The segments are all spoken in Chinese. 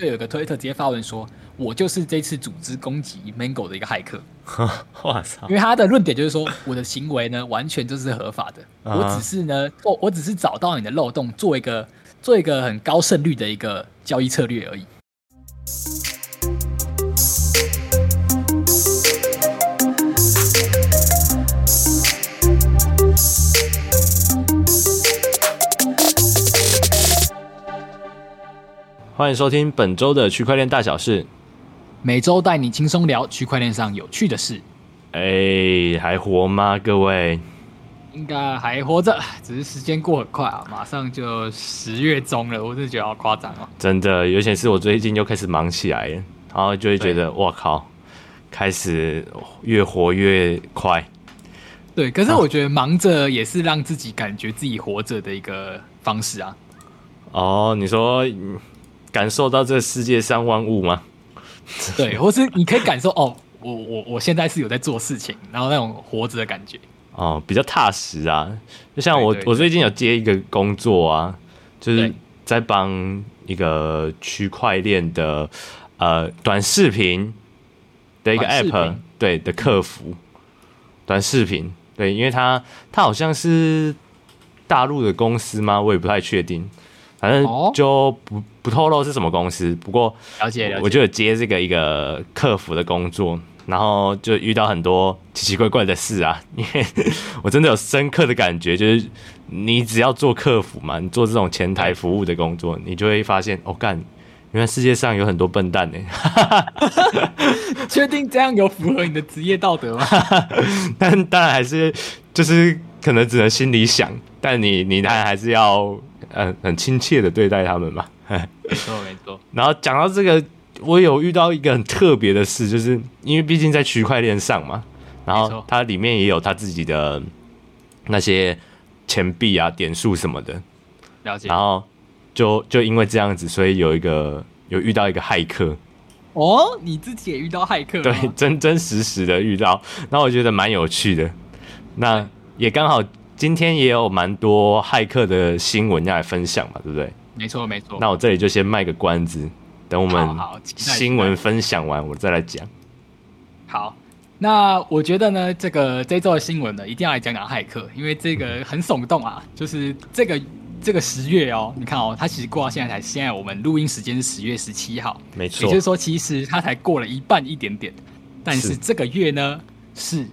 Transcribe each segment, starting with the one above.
就有个推特直接发文说：“我就是这次组织攻击 Mango 的一个骇客。”我操！因为他的论点就是说，我的行为呢完全就是合法的，我只是呢，我我只是找到你的漏洞，做一个做一个很高胜率的一个交易策略而已。欢迎收听本周的区块链大小事，每周带你轻松聊区块链上有趣的事。哎，还活吗？各位？应该还活着，只是时间过很快啊，马上就十月中了，我真的觉得好夸张哦。真的，尤其是我最近又开始忙起来了，然后就会觉得哇靠，开始越活越快。对，可是我觉得忙着也是让自己感觉自己活着的一个方式啊。哦，你说。感受到这世界上万物吗？对，或是你可以感受哦，我我我现在是有在做事情，然后那种活着的感觉哦，比较踏实啊。就像我，我最近有接一个工作啊，就是在帮一个区块链的呃短视频的一个 app 对的客服，短视频对，因为他他好像是大陆的公司吗？我也不太确定。反正就不不透露是什么公司，不过了解了解，我就有接这个一个客服的工作，然后就遇到很多奇奇怪怪的事啊，因为我真的有深刻的感觉，就是你只要做客服嘛，你做这种前台服务的工作，你就会发现，哦干，原来世界上有很多笨蛋呢。确定这样有符合你的职业道德吗？但当然还是就是可能只能心里想，但你你当然还是要。嗯，很亲切的对待他们嘛。没错没错。然后讲到这个，我有遇到一个很特别的事，就是因为毕竟在区块链上嘛，然后它里面也有它自己的那些钱币啊、点数什么的。了解。然后就就因为这样子，所以有一个有遇到一个骇客。哦，你自己也遇到骇客？对，真真实实的遇到。那我觉得蛮有趣的。那也刚好。今天也有蛮多骇客的新闻要来分享嘛，对不对？没错，没错。那我这里就先卖个关子，等我们新闻分享完，我再来讲。好，那我觉得呢，这个这周的新闻呢，一定要来讲讲骇客，因为这个很耸动啊。就是这个这个十月哦，你看哦，它其实过到现在才，现在我们录音时间是十月十七号，没错。也就是说，其实它才过了一半一点点，但是这个月呢是。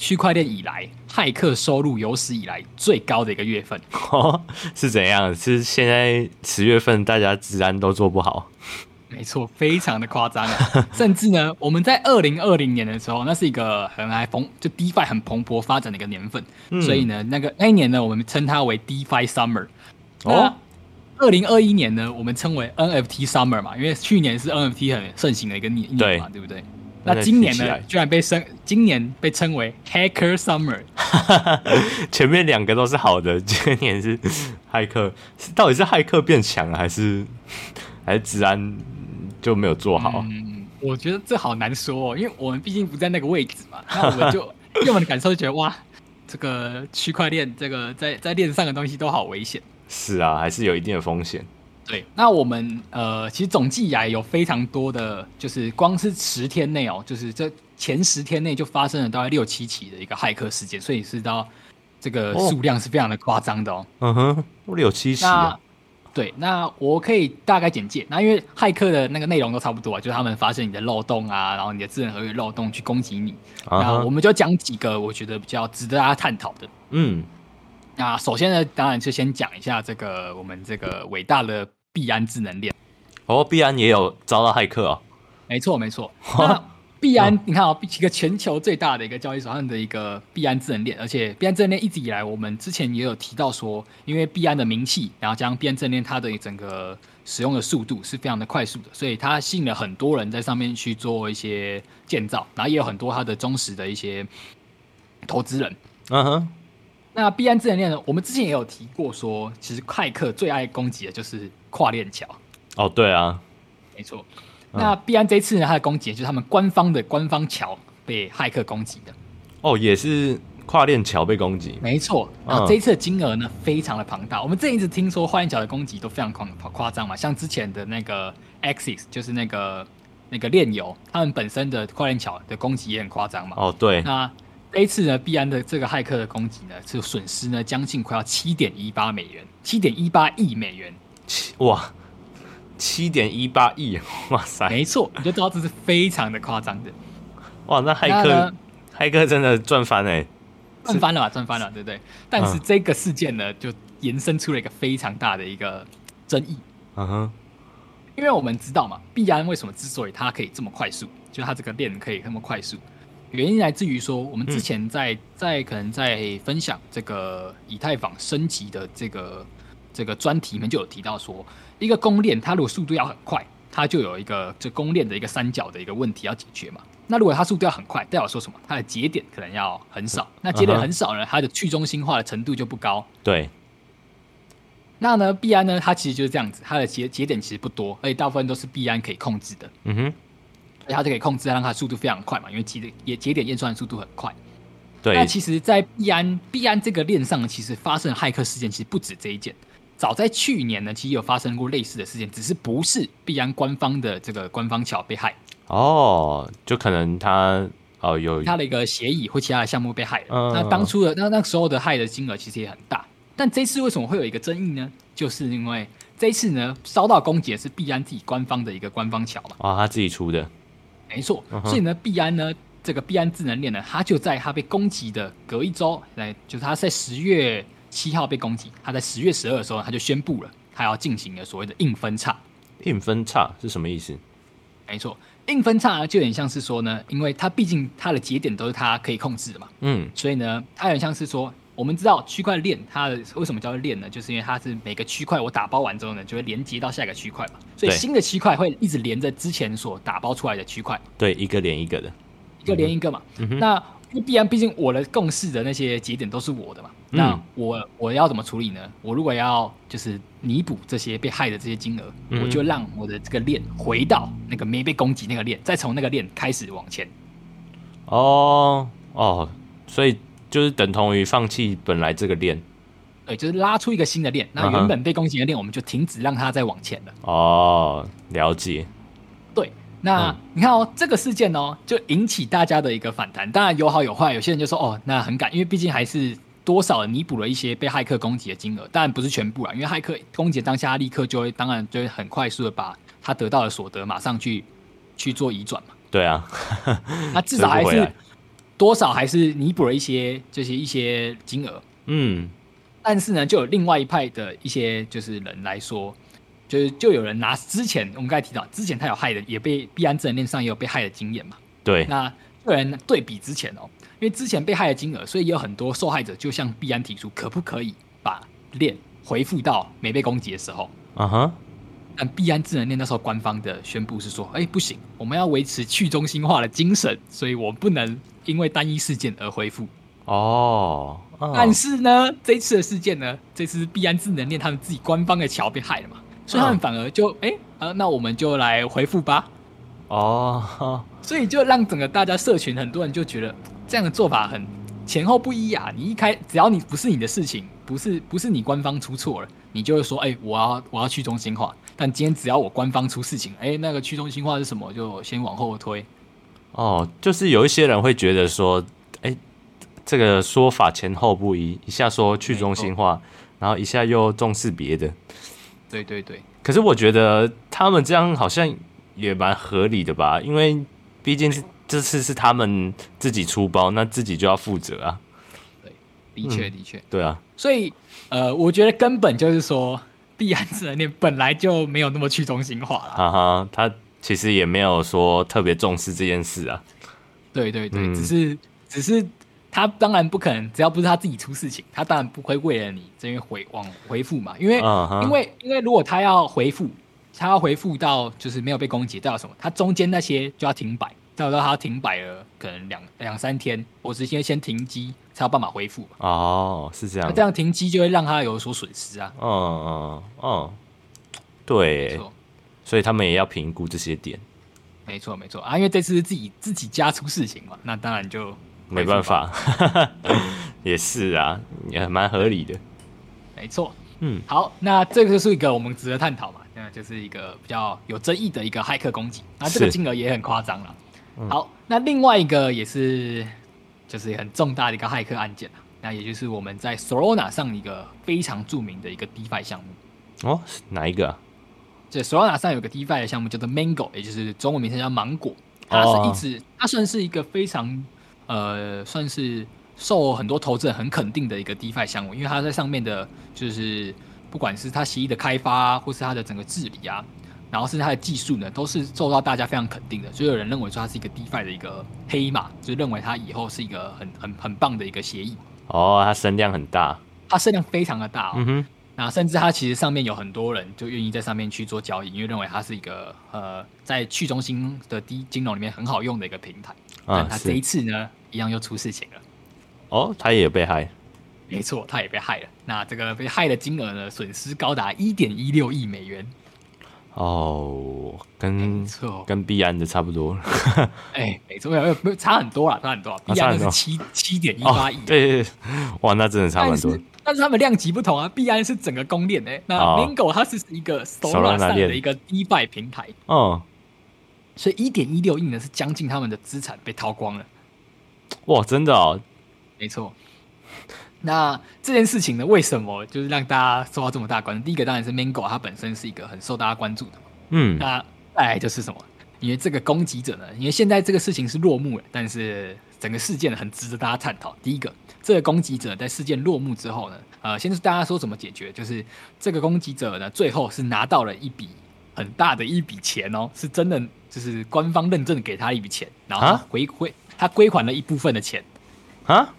区块链以来，骇客收入有史以来最高的一个月份。哦，是怎样？是现在十月份大家治安都做不好？没错，非常的夸张啊！甚至呢，我们在二零二零年的时候，那是一个很还蓬就 DeFi 很蓬勃发展的一个年份，嗯、所以呢，那个那一年呢，我们称它为 DeFi Summer。哦，二零二一年呢，我们称为 NFT Summer 嘛，因为去年是 NFT 很盛行的一个年年嘛，对不对？那今年呢，居然被称今年被称为 Hacker Summer，前面两个都是好的，今年是骇客，到底是骇客变强了，还是还是治安就没有做好？嗯，我觉得这好难说哦，因为我们毕竟不在那个位置嘛，那我们就 用我们的感受就觉得哇，这个区块链这个在在链上的东西都好危险。是啊，还是有一定的风险。对，那我们呃，其实总计以来有非常多的，就是光是十天内哦，就是这前十天内就发生了大概六七起的一个骇客事件，所以是到这个数量是非常的夸张的哦。嗯哼，六七起啊。对，那我可以大概简介。那因为骇客的那个内容都差不多啊，就是他们发现你的漏洞啊，然后你的智能合约漏洞去攻击你。Uh-huh. 那我们就讲几个我觉得比较值得大家探讨的。嗯，那首先呢，当然就先讲一下这个我们这个伟大的。币安智能链哦，币安也有遭到骇客哦。没错没错。那币安，你看哦，一个全球最大的一个交易所上的一个币安智能链，而且币安智能链一直以来，我们之前也有提到说，因为币安的名气，然后将币安智能链它的整个使用的速度是非常的快速的，所以它吸引了很多人在上面去做一些建造，然后也有很多它的忠实的一些投资人。嗯哼。那币安智能链呢？我们之前也有提过说，其实骇客最爱攻击的就是跨链桥。哦，对啊，没错。那币安这次呢，它的攻击就是他们官方的官方桥被骇客攻击的。哦，也是跨链桥被攻击。没错。然后这一次的金额呢，非常的庞大。我们这一直听说跨链桥的攻击都非常夸夸张嘛，像之前的那个 Axis，就是那个那个链游，他们本身的跨链桥的攻击也很夸张嘛。哦，对。那这一次呢，币安的这个骇客的攻击呢，是损失呢将近快要七点一八美元，七点一八亿美元。七哇，七点一八亿，哇塞！没错，你就知道这是非常的夸张的。哇，那骇客骇客真的赚翻哎，赚翻了吧，赚翻了，对不对？但是这个事件呢，就延伸出了一个非常大的一个争议。嗯哼。因为我们知道嘛，币安为什么之所以它可以这么快速，就它这个链可以这么快速，原因来自于说，我们之前在、嗯、在可能在分享这个以太坊升级的这个这个专题里面就有提到说，一个公链它如果速度要很快，它就有一个这公链的一个三角的一个问题要解决嘛。那如果它速度要很快，代表说什么？它的节点可能要很少，那节点很少呢，它的去中心化的程度就不高。对。那呢，币安呢，它其实就是这样子，它的节节点其实不多，而且大部分都是币安可以控制的。嗯哼，它就可以控制，让它速度非常快嘛，因为节点也节点验算速度很快。对。那其实，在币安币安这个链上，其实发生骇客事件其实不止这一件。早在去年呢，其实有发生过类似的事件，只是不是币安官方的这个官方桥被害。哦，就可能他哦有他的一个协议或其他的项目被害了。嗯。那当初的那那时候的害的金额其实也很大。但这次为什么会有一个争议呢？就是因为这一次呢，遭到攻击的是币安自己官方的一个官方桥嘛。啊、哦，他自己出的，没错。Uh -huh. 所以呢，币安呢，这个币安智能链呢，它就在它被攻击的隔一周，来，就是它在十月七号被攻击，它在十月十二的时候，它就宣布了，它要进行了所谓的硬分叉。硬分叉是什么意思？没错，硬分叉呢，就有点像是说呢，因为它毕竟它的节点都是它可以控制的嘛。嗯，所以呢，它有点像是说。我们知道区块链它的为什么叫做链呢？就是因为它是每个区块我打包完之后呢，就会连接到下一个区块嘛。所以新的区块会一直连着之前所打包出来的区块。对，一个连一个的，一个连一个嘛。嗯、那必然毕竟我的共识的那些节点都是我的嘛。嗯、那我我要怎么处理呢？我如果要就是弥补这些被害的这些金额、嗯，我就让我的这个链回到那个没被攻击那个链，再从那个链开始往前。哦哦，所以。就是等同于放弃本来这个链，对，就是拉出一个新的链。那原本被攻击的链，我们就停止让它再往前了。哦，了解。对，那、嗯、你看哦，这个事件哦，就引起大家的一个反弹。当然有好有坏，有些人就说哦，那很感，因为毕竟还是多少弥补了一些被骇客攻击的金额，当然不是全部啊。因为骇客攻击当下，立刻就会，当然就会很快速的把他得到的所得马上去去做移转嘛。对啊，那至少还是。多少还是弥补了一些这些一些金额，嗯，但是呢，就有另外一派的一些就是人来说，就是就有人拿之前我们刚才提到，之前他有害的，也被币安智能链上也有被害的经验嘛，对，那有人对比之前哦，因为之前被害的金额，所以也有很多受害者就向币安提出，可不可以把链回复到没被攻击的时候，啊哈，但币安智能链那时候官方的宣布是说，哎，不行，我们要维持去中心化的精神，所以我不能。因为单一事件而恢复哦，哦，但是呢，这次的事件呢，这次必安智能链他们自己官方的桥被害了嘛，所以他们反而就哎、哦呃，那我们就来回复吧。哦，所以就让整个大家社群很多人就觉得这样的做法很前后不一啊。你一开只要你不是你的事情，不是不是你官方出错了，你就会说哎，我要我要去中心化。但今天只要我官方出事情，哎，那个去中心化是什么，就先往后推。哦，就是有一些人会觉得说，哎，这个说法前后不一，一下说去中心化，然后一下又重视别的。对对对。可是我觉得他们这样好像也蛮合理的吧，因为毕竟是这次是他们自己出包，那自己就要负责啊。对，的确的确。对啊。所以呃，我觉得根本就是说，币安智能链本来就没有那么去中心化了。哈哈，他。其实也没有说特别重视这件事啊，对对对，嗯、只是只是他当然不可能，只要不是他自己出事情，他当然不会为了你这边回往回复嘛，因为、uh-huh. 因为因为如果他要回复，他要回复到就是没有被攻击，到什么？他中间那些就要停摆，代表他停摆了可能两两三天，我直接先停机才有办法恢复。哦，是这样，这样停机就会让他有所损失啊。嗯嗯嗯，对。没错。所以他们也要评估这些点，没错没错。啊，因为这次是自己自己家出事情嘛，那当然就没办法，也是啊，也蛮合理的，没错，嗯，好，那这个就是一个我们值得探讨嘛，那就是一个比较有争议的一个骇客攻击，那这个金额也很夸张了。好，那另外一个也是就是很重大的一个骇客案件，那也就是我们在 Solana 上一个非常著名的一个 DeFi 项目。哦，哪一个啊？这 Solana 上有个 DeFi 的项目叫做 Mango，也就是中文名称叫芒果。它是一直，它算是一个非常呃，算是受很多投资人很肯定的一个 DeFi 项目，因为它在上面的，就是不管是它协议的开发啊，或是它的整个治理啊，然后是它的技术呢，都是受到大家非常肯定的，所以有人认为说它是一个 DeFi 的一个黑马，就认为它以后是一个很很很棒的一个协议。哦，它声量很大，它声量非常的大哦。嗯哼。那甚至它其实上面有很多人就愿意在上面去做交易，因为认为它是一个呃在去中心的低金融里面很好用的一个平台。但它这一次呢，一样又出事情了。哦，它也被害。没错，它也被害了。那这个被害的金额呢，损失高达一点一六亿美元。哦，跟跟币安的差不多。哎，没错，没有没有差很多了，差很多。币安的是七七点一八亿。对对对，哇，那真的差很多。但是他们量级不同啊，币安是整个公链诶，那 Mango 它是一个 Solana 上的一个 DeFi 平台，嗯，所以一点一六亿呢是将近他们的资产被掏光了，哇，真的哦，没错。那这件事情呢，为什么就是让大家受到这么大关注？第一个当然是 Mango 它本身是一个很受大家关注的，嗯，那再来就是什么？因为这个攻击者呢，因为现在这个事情是落幕了，但是整个事件很值得大家探讨。第一个。这个攻击者在事件落幕之后呢，呃，先是大家说怎么解决，就是这个攻击者呢，最后是拿到了一笔很大的一笔钱哦，是真的，就是官方认证给他一笔钱，然后回归他归还了一部分的钱啊。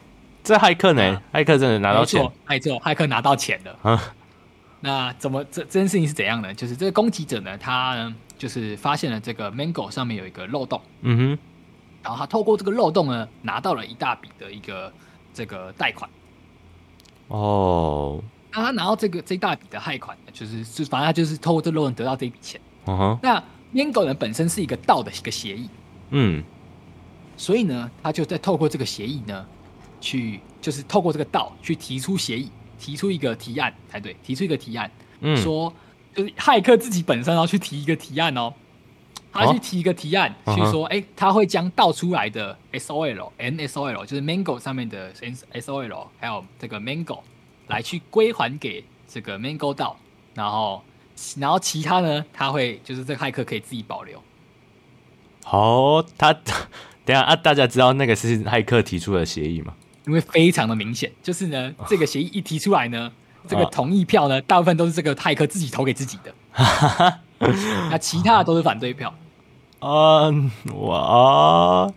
这骇客呢？骇客真的拿到钱？没错，骇客拿到钱了啊。那怎么这这件事情是怎样呢？就是这个攻击者呢，他呢就是发现了这个 Mango 上面有一个漏洞，嗯哼，然后他透过这个漏洞呢，拿到了一大笔的一个。这个贷款哦，那他拿到这个这一大笔的贷款，就是就反正他就是透过这个漏洞得到这笔钱。那 Mango 呢本身是一个道的一个协议，嗯，所以呢，他就在透过这个协议呢，去就是透过这个道去提出协议，提出一个提案才对，提出一个提案，嗯，说就是骇客自己本身要去提一个提案哦。他去提一个提案，哦、去说，哎、欸，他会将倒出来的 SOL、NSOL，就是 Mango 上面的 SOL，还有这个 Mango，来去归还给这个 Mango 道，然后，然后其他呢，他会就是这个骇客可以自己保留。哦，他 等下啊，大家知道那个是骇客提出的协议吗？因为非常的明显，就是呢，这个协议一提出来呢，哦、这个同意票呢，大部分都是这个骇客自己投给自己的。那其他的都是反对票，嗯，哇，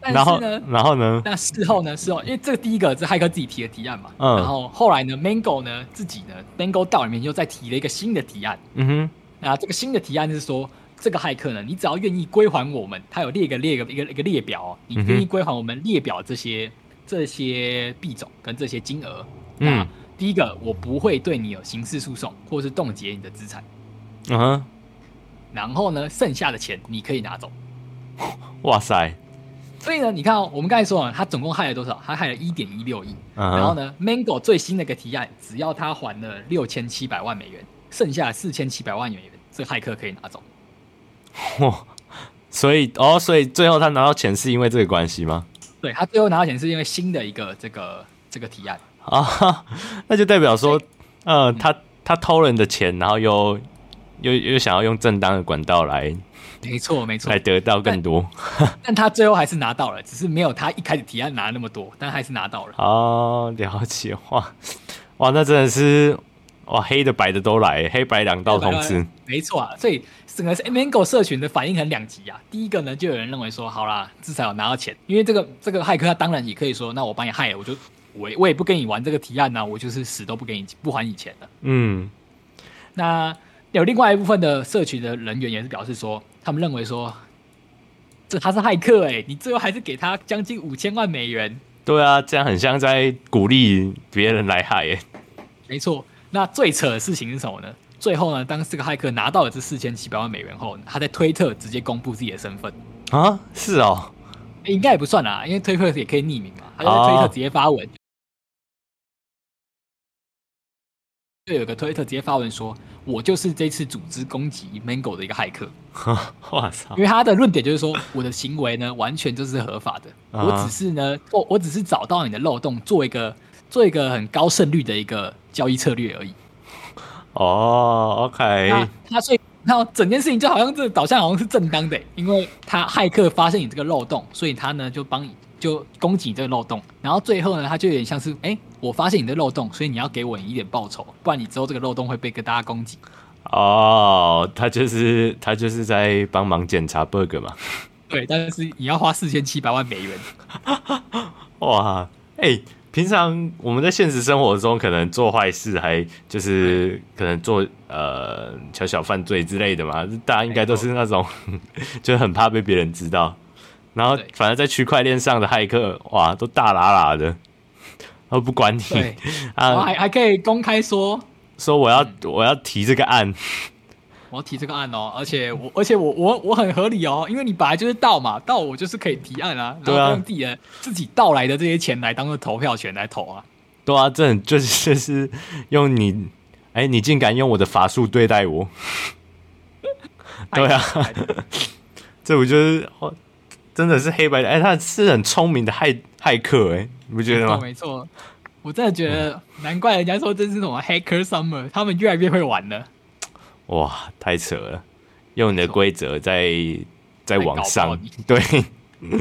然后呢，然后呢？那事后呢？事后，因为这个第一个是骇客自己提的提案嘛，嗯，然后后来呢，Mango 呢自己呢，Mango 道里面又再提了一个新的提案，嗯哼，那这个新的提案是说，这个骇客呢，你只要愿意归还我们，他有列一个列一个一个一个列表，你愿意归还我们列表这些这些币种跟这些金额，嗯，第一个我不会对你有刑事诉讼或是冻结你的资产。嗯哼，然后呢，剩下的钱你可以拿走。哇塞！所以呢，你看哦，我们刚才说啊，他总共害了多少？他害了一点一六亿。嗯、然后呢，Mango 最新的一个提案，只要他还了六千七百万美元，剩下四千七百万美元，这个骇客可以拿走。哇！所以哦，所以最后他拿到钱是因为这个关系吗？对，他最后拿到钱是因为新的一个这个这个提案啊，那就代表说，呃，他他偷人的钱，然后又。又又想要用正当的管道来，没错没错，来得到更多但，但他最后还是拿到了，只是没有他一开始提案拿那么多，但还是拿到了。哦，了解哇哇，那真的是哇，黑的白的都来，黑白两道通吃，没错啊。所以整个 Mango 社群的反应很两极啊。第一个呢，就有人认为说，好啦，至少有拿到钱，因为这个这个骇客他当然也可以说，那我帮你害了，我就我我也不跟你玩这个提案呢、啊，我就是死都不给你不还你钱的。嗯，那。有另外一部分的社群的人员也是表示说，他们认为说，这他是骇客哎，你最后还是给他将近五千万美元。对啊，这样很像在鼓励别人来害哎。没错，那最扯的事情是什么呢？最后呢，当这个骇客拿到了这四千七百万美元后，他在推特直接公布自己的身份啊？是哦，应该也不算啦，因为推特也可以匿名嘛，他就在推特直接发文。哦就有个推特直接发文说：“我就是这次组织攻击 Mango 的一个骇客。哇操！因为他的论点就是说，我的行为呢完全就是合法的，我只是呢，我我只是找到你的漏洞，做一个做一个很高胜率的一个交易策略而已。哦，OK。那他所以，那整件事情就好像这个导向好像是正当的，因为他骇客发现你这个漏洞，所以他呢就帮你就攻击你这个漏洞，然后最后呢，他就有点像是，哎，我发现你的漏洞，所以你要给我一点报酬，不然你之后这个漏洞会被跟大家攻击。哦，他就是他就是在帮忙检查 bug 嘛。对，但是你要花四千七百万美元。哇，哎、欸。平常我们在现实生活中可能做坏事，还就是可能做呃小小犯罪之类的嘛，大家应该都是那种 就很怕被别人知道。然后反正在区块链上的骇客，哇，都大喇喇的，都不管你。啊，还还可以公开说说我要我要提这个案。我要提这个案哦，而且我，而且我，我，我很合理哦，因为你本来就是盗嘛，盗我就是可以提案啊，然后用自己的自己盗来的这些钱来当做投票权来投啊。对啊，这就是就是用你，哎，你竟敢用我的法术对待我？对啊，这不就是真的是黑白的？哎，他是很聪明的骇骇客，哎，你不觉得吗？没错，我真的觉得难怪人家说这是什么 Hacker Summer，他们越来越会玩了。哇，太扯了！用你的规则在在网上，对，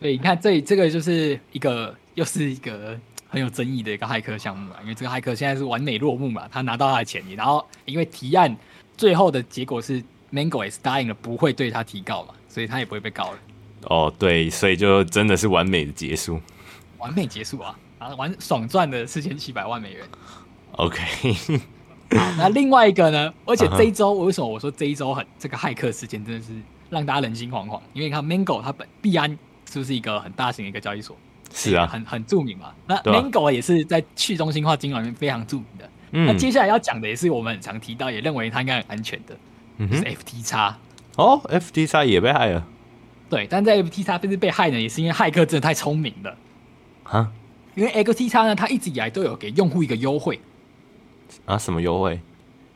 对，你看这这个就是一个又是一个很有争议的一个骇客项目嘛，因为这个骇客现在是完美落幕嘛，他拿到他的钱，然后因为提案最后的结果是 Mango 也是答应了不会对他提告嘛，所以他也不会被告了。哦，对，所以就真的是完美的结束，完美结束啊！啊，完爽赚了四千七百万美元。OK。好，那另外一个呢？而且这一周，为什么我说这一周很这个骇客事件真的是让大家人心惶惶？因为你看 Mango 它本币安是不是一个很大型的一个交易所？是啊，很很著名嘛。那 Mango 也是在去中心化金融里面非常著名的。嗯、那接下来要讲的也是我们很常提到，也认为它应该很安全的，嗯、就是 FTX。哦，FTX 也被害了。对，但在 FTX 这是被害呢，也是因为骇客真的太聪明了。啊？因为 FTX 呢，它一直以来都有给用户一个优惠。啊，什么优惠？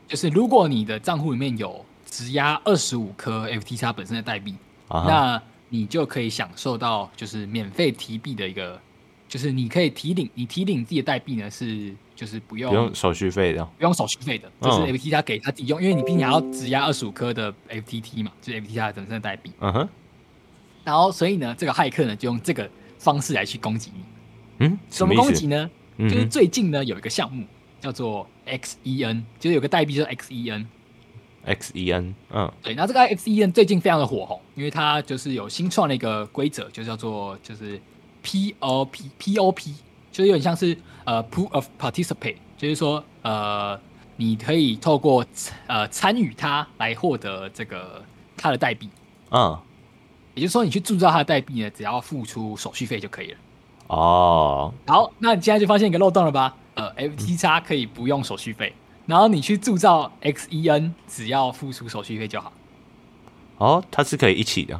就是如果你的账户里面有质押二十五颗 FTX 本身的代币，啊、那你就可以享受到就是免费提币的一个，就是你可以提领，你提领自己的代币呢是就是不用不用手续费的，不用手续费的，就是 F T 他给他抵用，嗯、因为你毕竟还要质押二十五颗的 FTT 嘛，就是 FTX 本身的代币。嗯哼。然后所以呢，这个骇客呢就用这个方式来去攻击你。嗯，什么攻击呢？嗯、就是最近呢有一个项目。叫做 XEN，就是有个代币叫 XEN。XEN，嗯，对，然后这个 XEN 最近非常的火红，因为它就是有新创的一个规则，就叫做就是 POP POP，就是有点像是呃 Proof of Participate，就是说呃你可以透过呃参与它来获得这个它的代币，嗯，也就是说你去铸造它的代币呢，只要付出手续费就可以了。哦，好，那你现在就发现一个漏洞了吧？呃，FT 叉可以不用手续费，然后你去铸造 XEN 只要付出手续费就好。哦，它是可以一起的。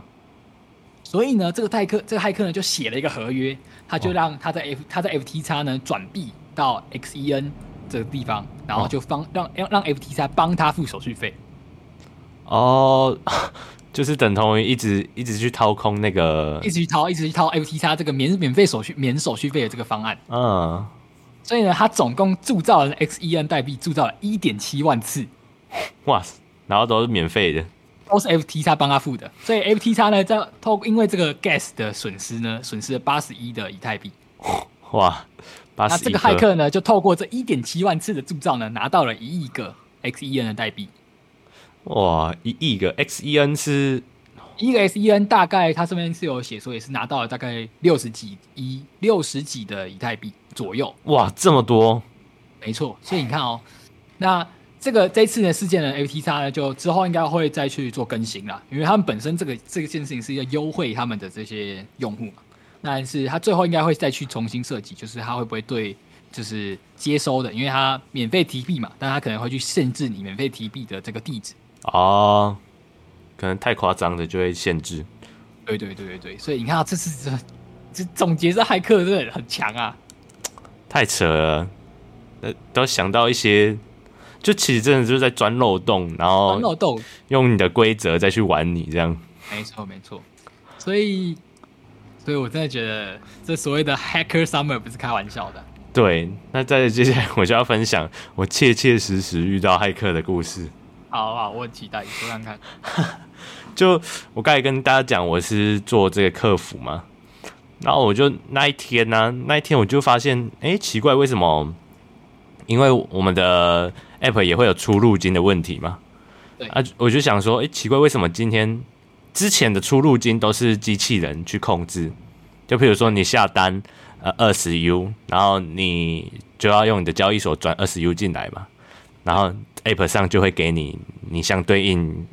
所以呢，这个骇客这个骇客呢就写了一个合约，他就让他在 F 他在 FTX 呢转币到 XEN 这个地方，然后就帮、哦、让让 FTX 帮他付手续费。哦，就是等同于一直一直去掏空那个，一直去掏，一直去掏 FTX 这个免免费手续免手续费的这个方案。嗯。所以呢，他总共铸造了 XEN 代币，铸造了一点七万次，哇塞！然后都是免费的，都是 FTX 帮他付的。所以 FTX 呢，在透因为这个 gas 的损失呢，损失了八十一的以太币。哇，八十！那这个骇客呢，就透过这一点七万次的铸造呢，拿到了一亿个 XEN 的代币。哇，一亿个 XEN 是？一个 XEN 大概他这边是有写说，也是拿到了大概六十几一六十几的以太币左右。哇，这么多！没错，所以你看哦，那这个这次的事件呢，FTX 呢就之后应该会再去做更新啦，因为他们本身这个这个件事情是要优惠他们的这些用户嘛。但是他最后应该会再去重新设计，就是他会不会对就是接收的，因为他免费提币嘛，但他可能会去限制你免费提币的这个地址。哦。可能太夸张的就会限制，对对对对对，所以你看啊，这次这这总结这骇客真的很强啊，太扯了，呃，都想到一些就其实真的就是在钻漏洞，然后钻漏洞，用你的规则再去玩你这样。没错没错，所以所以我真的觉得这所谓的 Hacker Summer 不是开玩笑的。对，那在接下来我就要分享我切切实实遇到骇客的故事。好好，我很期待，你说看看。就我刚才跟大家讲，我是做这个客服嘛，然后我就那一天呢、啊，那一天我就发现，哎，奇怪，为什么？因为我们的 app 也会有出入金的问题嘛。对啊，我就想说，哎，奇怪，为什么今天之前的出入金都是机器人去控制？就比如说你下单呃二十 U，然后你就要用你的交易所转二十 U 进来嘛，然后 app 上就会给你你相对应。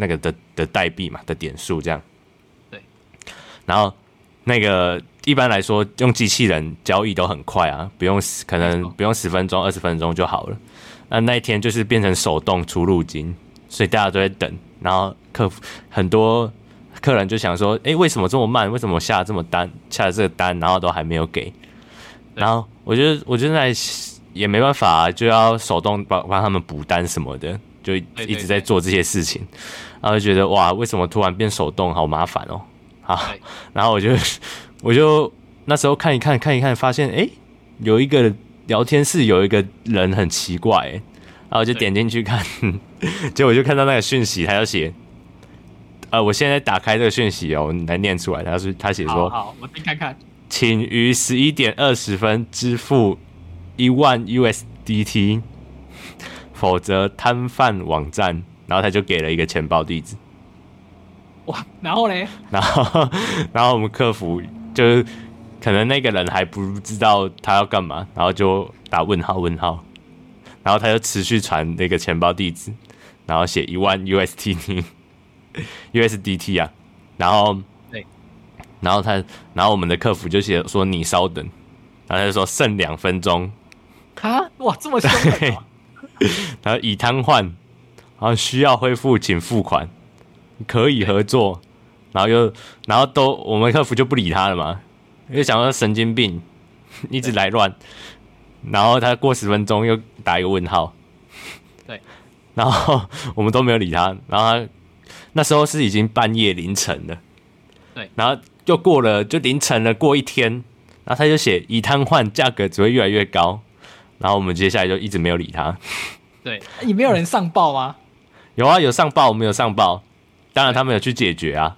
那个的的代币嘛的点数这样，对，然后那个一般来说用机器人交易都很快啊，不用可能不用十分钟二十分钟就好了。那那一天就是变成手动出入金，所以大家都在等。然后客服很多客人就想说，诶，为什么这么慢？为什么我下这么单下了这个单，然后都还没有给？然后我觉得我觉得在也没办法啊，就要手动帮帮他们补单什么的。就一直在做这些事情，然后就觉得哇，为什么突然变手动，好麻烦哦！好，然后我就我就那时候看一看看一看，发现哎，有一个聊天室有一个人很奇怪，然后我就点进去看，结果我就看到那个讯息，他要写，呃，我现在打开这个讯息哦，你来念出来，他是他写说，好，好，我再看看，请于十一点二十分支付一万 USDT。否则摊贩网站，然后他就给了一个钱包地址。哇，然后嘞？然后，然后我们客服就是可能那个人还不知道他要干嘛，然后就打问号问号，然后他就持续传那个钱包地址，然后写一万 USDT USDT 啊，然后对，然后他，然后我们的客服就写说你稍等，然后他就说剩两分钟。啊，哇，这么凶啊！然后已瘫痪，然后需要恢复，请付款，可以合作，然后又，然后都我们客服就不理他了嘛，因为想说神经病，一直来乱，然后他过十分钟又打一个问号，对，然后我们都没有理他，然后他那时候是已经半夜凌晨了，对，然后又过了就凌晨了，过一天，然后他就写已瘫痪，价格只会越来越高。然后我们接下来就一直没有理他。对，也没有人上报吗？有啊，有上报，我们有上报。当然他们有去解决啊。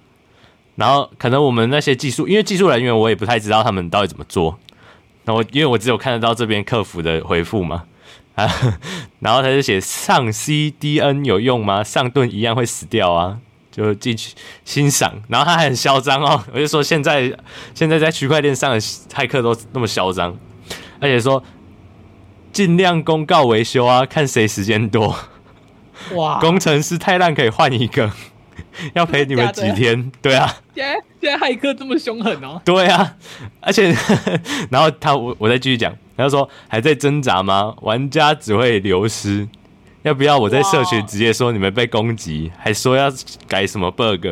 然后可能我们那些技术，因为技术人员我也不太知道他们到底怎么做。那我因为我只有看得到这边客服的回复嘛。啊，然后他就写上 CDN 有用吗？上盾一样会死掉啊。就进去欣赏。然后他还很嚣张哦。我就说现在现在在区块链上的骇客都那么嚣张，而且说。尽量公告维修啊，看谁时间多。哇！工程师太烂可以换一个，要陪你们几天？对啊。现在现在骇客这么凶狠哦。对啊，而且 然后他我我再继续讲，他说还在挣扎吗？玩家只会流失，要不要我在社群直接说你们被攻击，还说要改什么 bug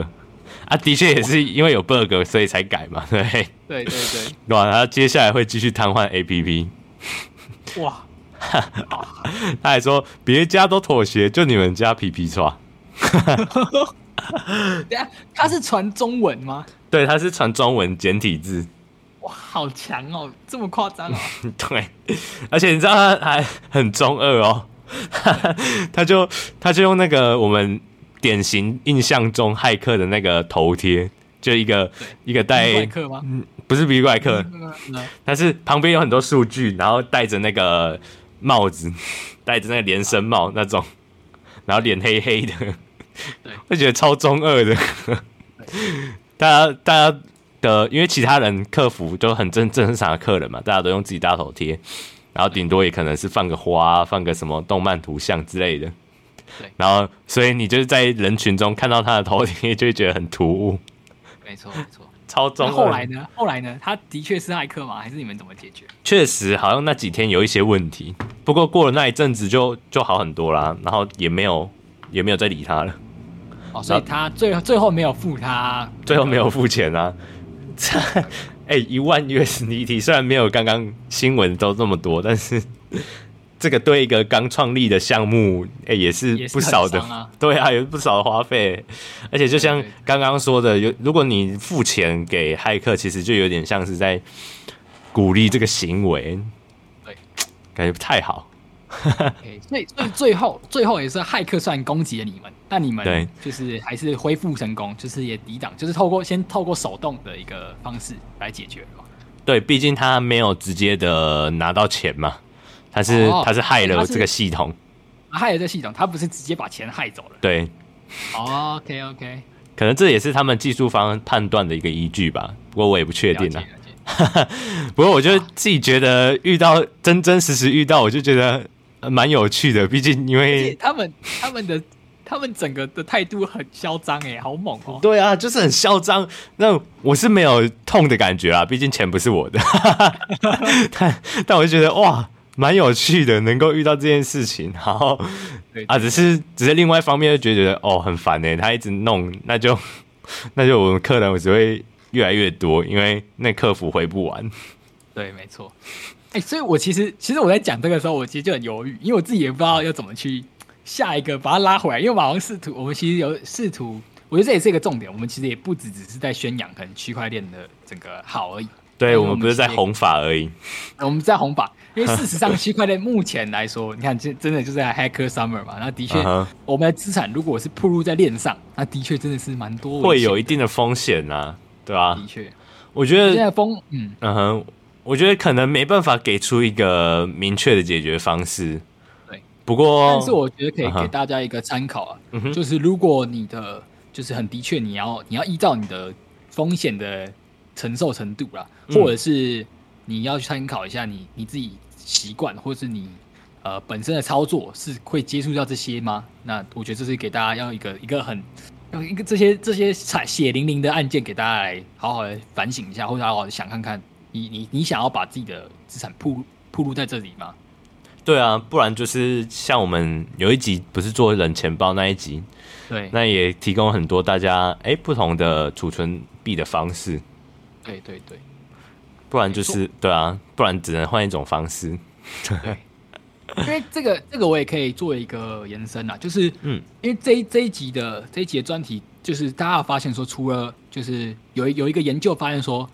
啊？的确也是因为有 bug 所以才改嘛，对对对对。哇，他接下来会继续瘫痪 APP。哇。他还说别家都妥协，就你们家皮皮剉。等下，他是传中文吗？对，他是传中文简体字。哇，好强哦，这么夸张哦。对，而且你知道他还很中二哦，他就他就用那个我们典型印象中骇客的那个头贴，就一个一个带，嗯，不是比怪客，他是旁边有很多数据，然后戴着那个。帽子戴着那个连身帽那种，然后脸黑黑的，对，会觉得超中二的。大家大家的，因为其他人客服都很正正常的客人嘛，大家都用自己大头贴，然后顶多也可能是放个花，放个什么动漫图像之类的。对，然后所以你就是在人群中看到他的头贴，就会觉得很突兀。没错，没错。超中。后来呢？后来呢？他的确是骇客吗？还是你们怎么解决？确实，好像那几天有一些问题，不过过了那一阵子就就好很多啦。然后也没有也没有再理他了。哦，所以他最最后没有付他，最后没有付钱啊。哎、欸，一万 USDT 虽然没有刚刚新闻都这么多，但是 这个对一个刚创立的项目，哎、欸，也是不少的，啊对啊，有不少的花费。而且就像刚刚说的，有如果你付钱给骇客，其实就有点像是在鼓励这个行为，对，感觉不太好。Okay, 所以，所以最后，最后也是骇客算攻击了你们，但你们就是还是恢复成功，就是也抵挡，就是透过先透过手动的一个方式来解决嘛。对，毕竟他没有直接的拿到钱嘛，他是、哦、他是害了这个系统，害了这个系统，他不是直接把钱害走了。对、哦、，OK OK，可能这也是他们技术方判断的一个依据吧，不过我也不确定啊。不过我就自己觉得遇到真真实实遇到，我就觉得。蛮有趣的，毕竟因为他们他们的他们整个的态度很嚣张哎，好猛哦！对啊，就是很嚣张。那我是没有痛的感觉啊，毕竟钱不是我的。但但我就觉得哇，蛮有趣的，能够遇到这件事情。然后啊，只是只是另外一方面就觉得哦很烦哎，他一直弄，那就 那就我们客人我只会越来越多，因为那客服回不完。对，没错。哎、欸，所以我其实，其实我在讲这个的时候，我其实就很犹豫，因为我自己也不知道要怎么去下一个把它拉回来。因为马王试图，我们其实有试图，我觉得这也是一个重点。我们其实也不只只是在宣扬可能区块链的整个好而已。对，我们不是在弘法而已。我们在弘法，因为事实上区块链目前来说，你看，这真的就是在 Hacker Summer 嘛。那的确，uh -huh. 我们的资产如果是暴露在链上，那的确真的是蛮多，会有一定的风险啊，对吧、啊？的确，我觉得现在风，嗯嗯哼。我觉得可能没办法给出一个明确的解决方式。对，不过但是我觉得可以给大家一个参考啊，嗯、就是如果你的就是很的确你要你要依照你的风险的承受程度啦，或者是你要去参考一下你你自己习惯，或者是你呃本身的操作是会接触到这些吗？那我觉得这是给大家要一个一个很要一个这些这些惨血淋淋的案件给大家来好好的反省一下，或者好好的想看看。你你你想要把自己的资产铺铺露在这里吗？对啊，不然就是像我们有一集不是做冷钱包那一集，对，那也提供很多大家哎、欸、不同的储存币的方式。对对对，不然就是对啊，不然只能换一种方式。对，因为这个这个我也可以做一个延伸啊，就是嗯，因为这一这一集的这一集的专题，就是大家有发现说，除了就是有有一个研究发现说。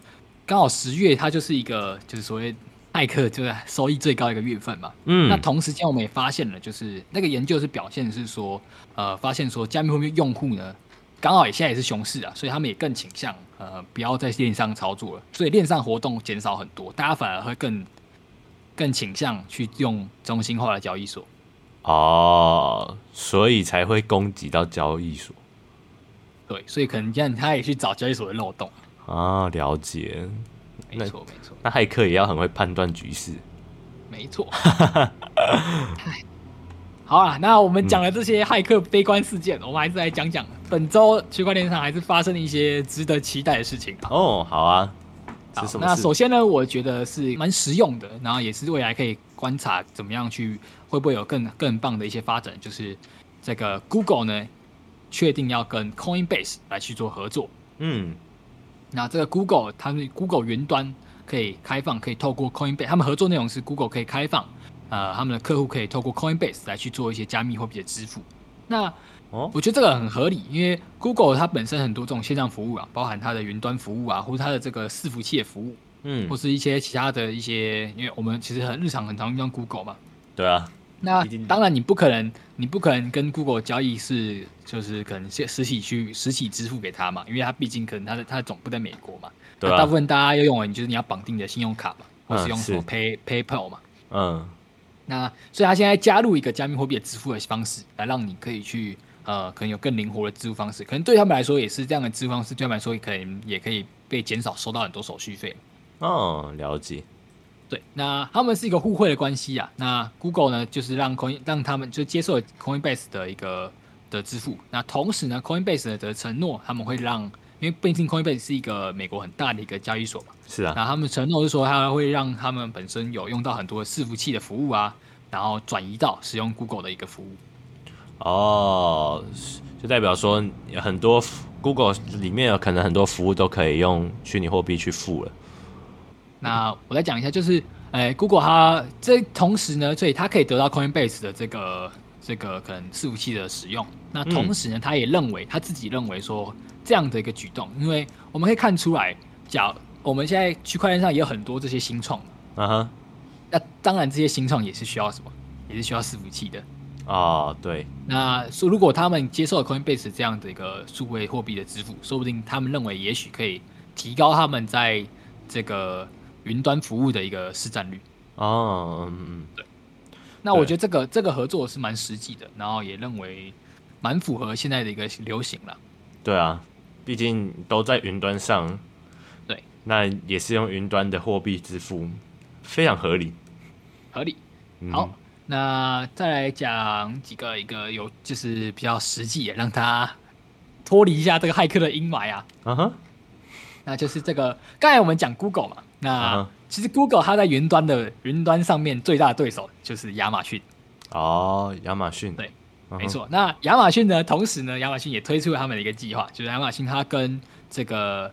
刚好十月，它就是一个就是所谓骇客就是收益最高的一个月份嘛。嗯，那同时间我们也发现了，就是那个研究是表现是说，呃，发现说加密货币用户呢，刚好也现在也是熊市啊，所以他们也更倾向呃不要在链上操作了，所以链上活动减少很多，大家反而会更更倾向去用中心化的交易所。哦，所以才会攻击到交易所。对，所以可能这样他也去找交易所的漏洞。啊，了解，没错没错，那骇客也要很会判断局势，没错。好啊，那我们讲了这些骇客悲观事件，嗯，我们还是来讲讲本周区块链上还是发生了一些值得期待的事情。哦，好啊，好，那首先呢，我觉得是蛮实用的，然后也是未来可以观察怎么样去会不会有更更棒的一些发展，就是这个 Google 呢确定要跟 Coinbase 来去做合作，嗯。那这个 Google，他们 Google 云端可以开放，可以透过 Coinbase，他们合作内容是 Google 可以开放，呃，他们的客户可以透过 Coinbase 来去做一些加密货币的支付。那我觉得这个很合理，因为 Google 它本身很多这种线上服务啊，包含它的云端服务啊，或者它的这个伺服器的服务，嗯，或是一些其他的一些，因为我们其实很日常很常用 Google 嘛，对啊。那当然，你不可能，你不可能跟 Google 交易是，就是可能实体去实体支付给他嘛，因为他毕竟可能他的他的总部在美国嘛。对啊。大部分大家要用的，你就是你要绑定你的信用卡嘛，或是用什么 Pay PayPal 嘛。嗯。那所以他现在加入一个加密货币的支付的方式，来让你可以去呃，可能有更灵活的支付方式，可能对他们来说也是这样的支付方式，对他们来说可能也可以被减少收到很多手续费。哦，了解。对，那他们是一个互惠的关系啊。那 Google 呢，就是让 Coin 让他们就接受 Coinbase 的一个的支付。那同时呢，Coinbase 的承诺他们会让，因为毕竟 Coinbase 是一个美国很大的一个交易所嘛。是啊。那他们承诺是说，他会让他们本身有用到很多伺服器的服务啊，然后转移到使用 Google 的一个服务。哦，就代表说很多 Google 里面有可能很多服务都可以用虚拟货币去付了。那我再讲一下，就是哎，Google 它这同时呢，所以它可以得到 Coinbase 的这个这个可能伺服器的使用。那同时呢，他也认为他自己认为说这样的一个举动，因为我们可以看出来，假我们现在区块链上也有很多这些新创，啊哈，那当然这些新创也是需要什么，也是需要伺服器的。哦，对。那说如果他们接受了 Coinbase 这样的一个数位货币的支付，说不定他们认为也许可以提高他们在这个云端服务的一个市占率。哦，嗯嗯，对。那我觉得这个这个合作是蛮实际的，然后也认为蛮符合现在的一个流行了。对啊，毕竟都在云端上。对。那也是用云端的货币支付，非常合理。合理。好。嗯那再来讲几个一个有就是比较实际，让他脱离一下这个骇客的阴霾啊。嗯哼，那就是这个刚才我们讲 Google 嘛，那其实 Google 它在云端的云端上面最大的对手就是亚马逊。哦，亚马逊。对，没错。那亚马逊呢，同时呢，亚马逊也推出了他们的一个计划，就是亚马逊它跟这个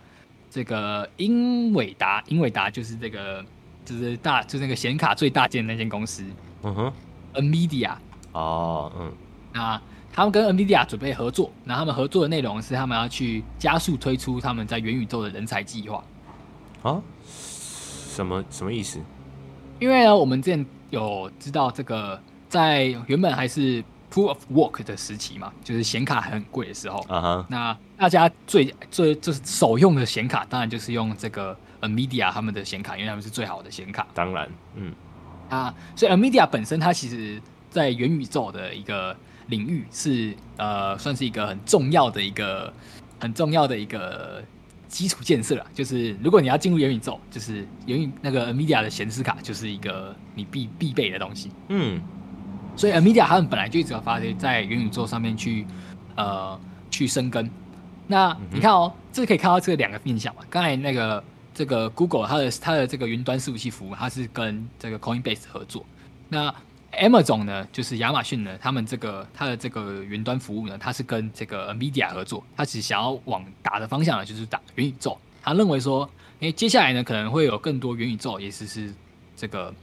这个英伟达，英伟达就是这个就是大就是那个显卡最大件的那间公司。嗯哼，NVIDIA 哦，嗯，那他们跟 NVIDIA 准备合作，那他们合作的内容是他们要去加速推出他们在元宇宙的人才计划。啊？什么什么意思？因为呢，我们之前有知道这个，在原本还是 Proof of Work 的时期嘛，就是显卡还很贵的时候，啊哈，那大家最最就是首用的显卡，当然就是用这个 NVIDIA 他们的显卡，因为他们是最好的显卡。当然，嗯。啊，所以 NVIDIA 本身它其实，在元宇宙的一个领域是呃，算是一个很重要的一个很重要的一个基础建设了。就是如果你要进入元宇宙，就是元宇那个 NVIDIA 的显示卡就是一个你必必备的东西。嗯，所以 NVIDIA 他们本来就一直要发现在元宇宙上面去呃去生根。那你看哦，这可以看到这两个面向嘛。刚才那个。这个 Google 它的它的这个云端伺服器服务，它是跟这个 Coinbase 合作。那 Amazon 呢，就是亚马逊呢，他们这个它的这个云端服务呢，它是跟这个 NVIDIA 合作。它只想要往打的方向呢，就是打元宇宙。他认为说，诶，接下来呢，可能会有更多元宇宙，也是是这个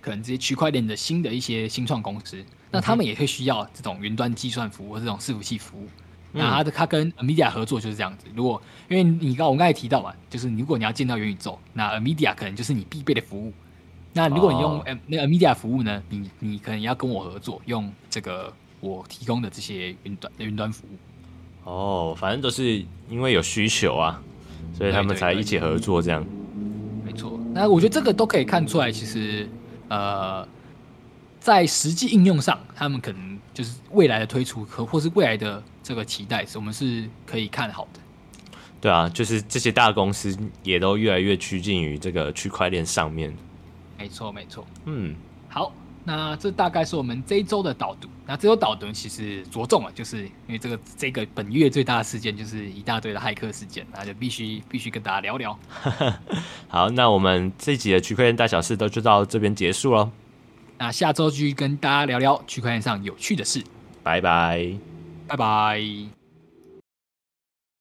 可能这些区块链的新的一些新创公司，那他们也会需要这种云端计算服务或这种伺服器服务。那他的他跟 NVIDIA 合作就是这样子。如果因为你刚我刚才提到嘛，就是如果你要见到元宇宙，那 NVIDIA 可能就是你必备的服务。那如果你用那个 NVIDIA 服务呢，你你可能要跟我合作，用这个我提供的这些云端云端服务。哦，反正都是因为有需求啊，所以他们才一起合作这样。没错，那我觉得这个都可以看出来，其实呃，在实际应用上，他们可能就是未来的推出和或是未来的。这个期待是我们是可以看好的，对啊，就是这些大公司也都越来越趋近于这个区块链上面。没错，没错。嗯，好，那这大概是我们这一周的导读。那这周导读其实着重了，就是因为这个这个本月最大的事件就是一大堆的骇客事件，那就必须必须跟大家聊聊。好，那我们这一集的区块链大小事都就到这边结束了。那下周继续跟大家聊聊区块链上有趣的事。拜拜。拜拜。